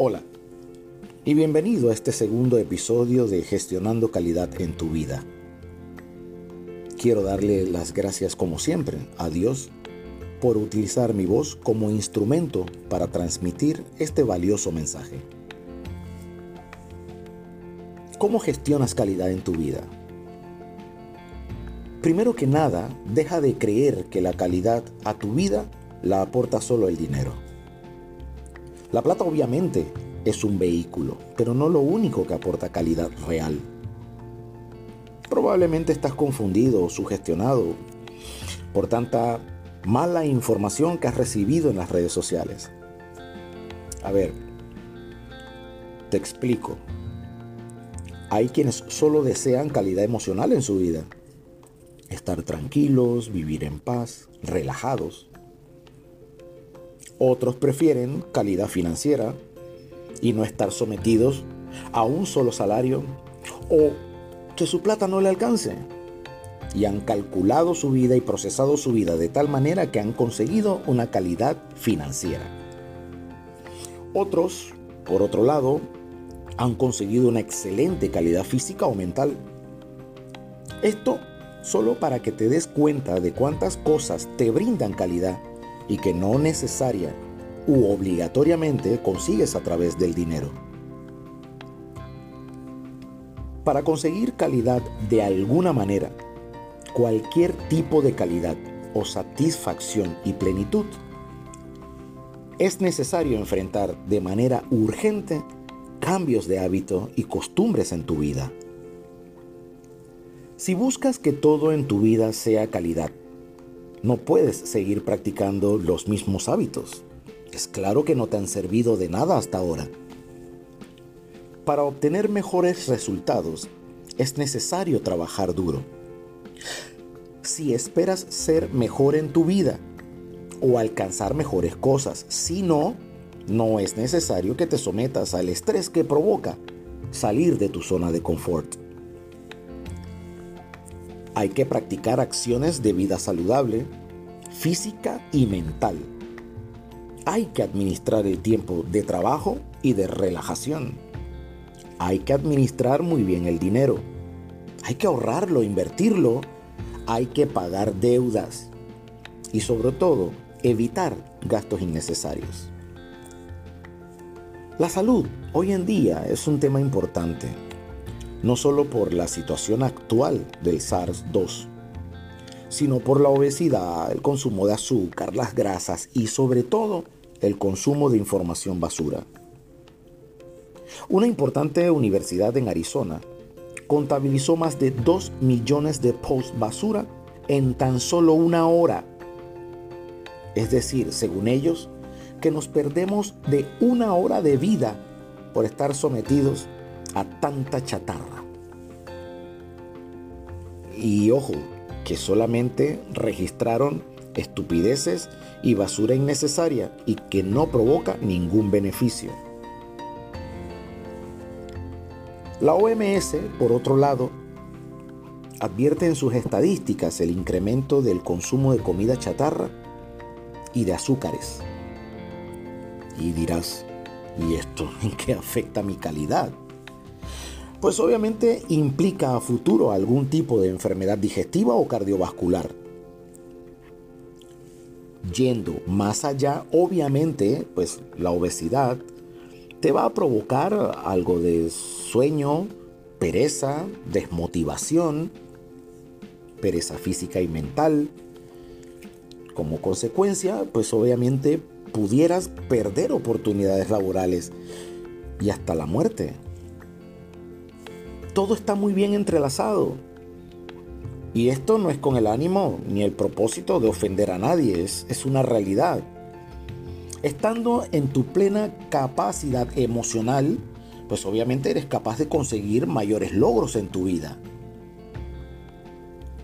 Hola y bienvenido a este segundo episodio de Gestionando Calidad en tu vida. Quiero darle las gracias como siempre a Dios por utilizar mi voz como instrumento para transmitir este valioso mensaje. ¿Cómo gestionas calidad en tu vida? Primero que nada, deja de creer que la calidad a tu vida la aporta solo el dinero. La plata obviamente es un vehículo, pero no lo único que aporta calidad real. Probablemente estás confundido o sugestionado por tanta mala información que has recibido en las redes sociales. A ver, te explico. Hay quienes solo desean calidad emocional en su vida. Estar tranquilos, vivir en paz, relajados. Otros prefieren calidad financiera y no estar sometidos a un solo salario o que su plata no le alcance. Y han calculado su vida y procesado su vida de tal manera que han conseguido una calidad financiera. Otros, por otro lado, han conseguido una excelente calidad física o mental. Esto solo para que te des cuenta de cuántas cosas te brindan calidad y que no necesaria u obligatoriamente consigues a través del dinero. Para conseguir calidad de alguna manera, cualquier tipo de calidad o satisfacción y plenitud, es necesario enfrentar de manera urgente cambios de hábito y costumbres en tu vida. Si buscas que todo en tu vida sea calidad, no puedes seguir practicando los mismos hábitos. Es claro que no te han servido de nada hasta ahora. Para obtener mejores resultados es necesario trabajar duro. Si esperas ser mejor en tu vida o alcanzar mejores cosas, si no, no es necesario que te sometas al estrés que provoca salir de tu zona de confort. Hay que practicar acciones de vida saludable, física y mental. Hay que administrar el tiempo de trabajo y de relajación. Hay que administrar muy bien el dinero. Hay que ahorrarlo, invertirlo. Hay que pagar deudas. Y sobre todo, evitar gastos innecesarios. La salud hoy en día es un tema importante, no solo por la situación actual del SARS-2, sino por la obesidad, el consumo de azúcar, las grasas y sobre todo el consumo de información basura. Una importante universidad en Arizona contabilizó más de 2 millones de posts basura en tan solo una hora. Es decir, según ellos, que nos perdemos de una hora de vida por estar sometidos a tanta chatarra. Y ojo, que solamente registraron estupideces y basura innecesaria y que no provoca ningún beneficio. La OMS, por otro lado, advierte en sus estadísticas el incremento del consumo de comida chatarra y de azúcares. Y dirás, ¿y esto en qué afecta mi calidad? Pues obviamente implica a futuro algún tipo de enfermedad digestiva o cardiovascular yendo más allá, obviamente, pues la obesidad te va a provocar algo de sueño, pereza, desmotivación, pereza física y mental. Como consecuencia, pues obviamente pudieras perder oportunidades laborales y hasta la muerte. Todo está muy bien entrelazado. Y esto no es con el ánimo ni el propósito de ofender a nadie, es, es una realidad. Estando en tu plena capacidad emocional, pues obviamente eres capaz de conseguir mayores logros en tu vida.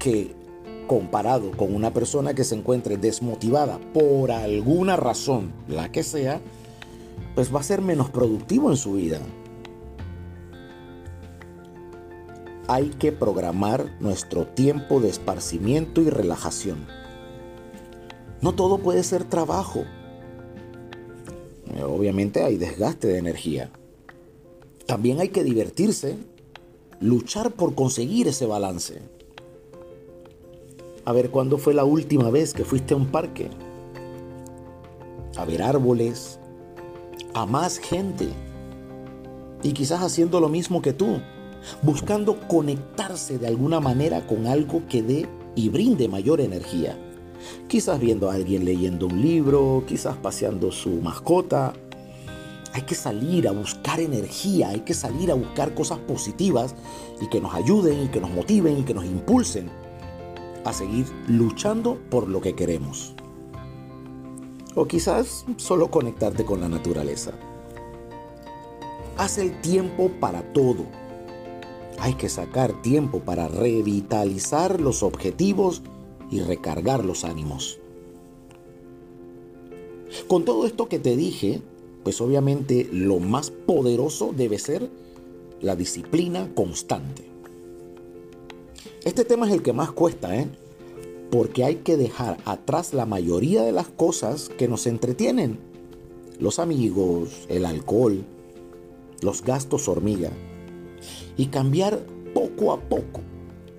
Que comparado con una persona que se encuentre desmotivada por alguna razón, la que sea, pues va a ser menos productivo en su vida. Hay que programar nuestro tiempo de esparcimiento y relajación. No todo puede ser trabajo. obviamente hay desgaste de energía. También hay que divertirse, luchar por conseguir ese balance. A ver, ¿cuándo fue la última vez que fuiste a un parque? A ver árboles, a más gente. Y quizás haciendo lo mismo que tú, buscando conectarse de alguna manera con algo que dé y brinde mayor energía. Quizás viendo a alguien leyendo un libro, quizás paseando su mascota. Hay que salir a buscar energía, hay que salir a buscar cosas positivas y que nos ayuden y que nos motiven y que nos impulsen a seguir luchando por lo que queremos. O quizás solo conectarte con la naturaleza. Haz el tiempo para todo. Hay que sacar tiempo para revitalizar los objetivos y recargar los ánimos. Con todo esto que te dije, pues obviamente lo más poderoso debe ser la disciplina constante. Este tema es el que más cuesta, ¿eh? Porque hay que dejar atrás la mayoría de las cosas que nos entretienen. Los amigos, el alcohol, los gastos hormiga. Y cambiar poco a poco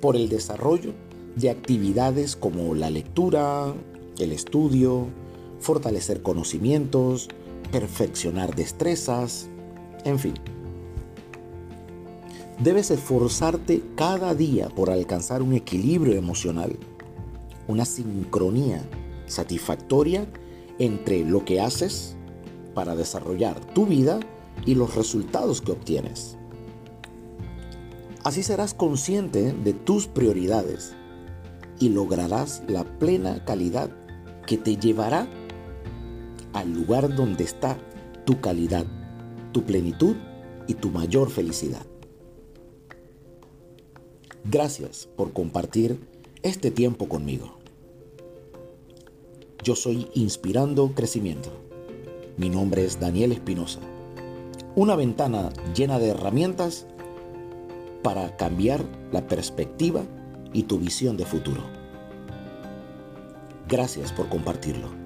por el desarrollo de actividades como la lectura, el estudio, fortalecer conocimientos, perfeccionar destrezas, en fin. Debes esforzarte cada día por alcanzar un equilibrio emocional, una sincronía satisfactoria entre lo que haces para desarrollar tu vida y los resultados que obtienes. Así serás consciente de tus prioridades y lograrás la plena calidad que te llevará al lugar donde está tu calidad, tu plenitud y tu mayor felicidad. Gracias por compartir este tiempo conmigo. Yo soy Inspirando Crecimiento. Mi nombre es Daniel Espinosa. Una ventana llena de herramientas para cambiar la perspectiva y tu visión de futuro. Gracias por compartirlo.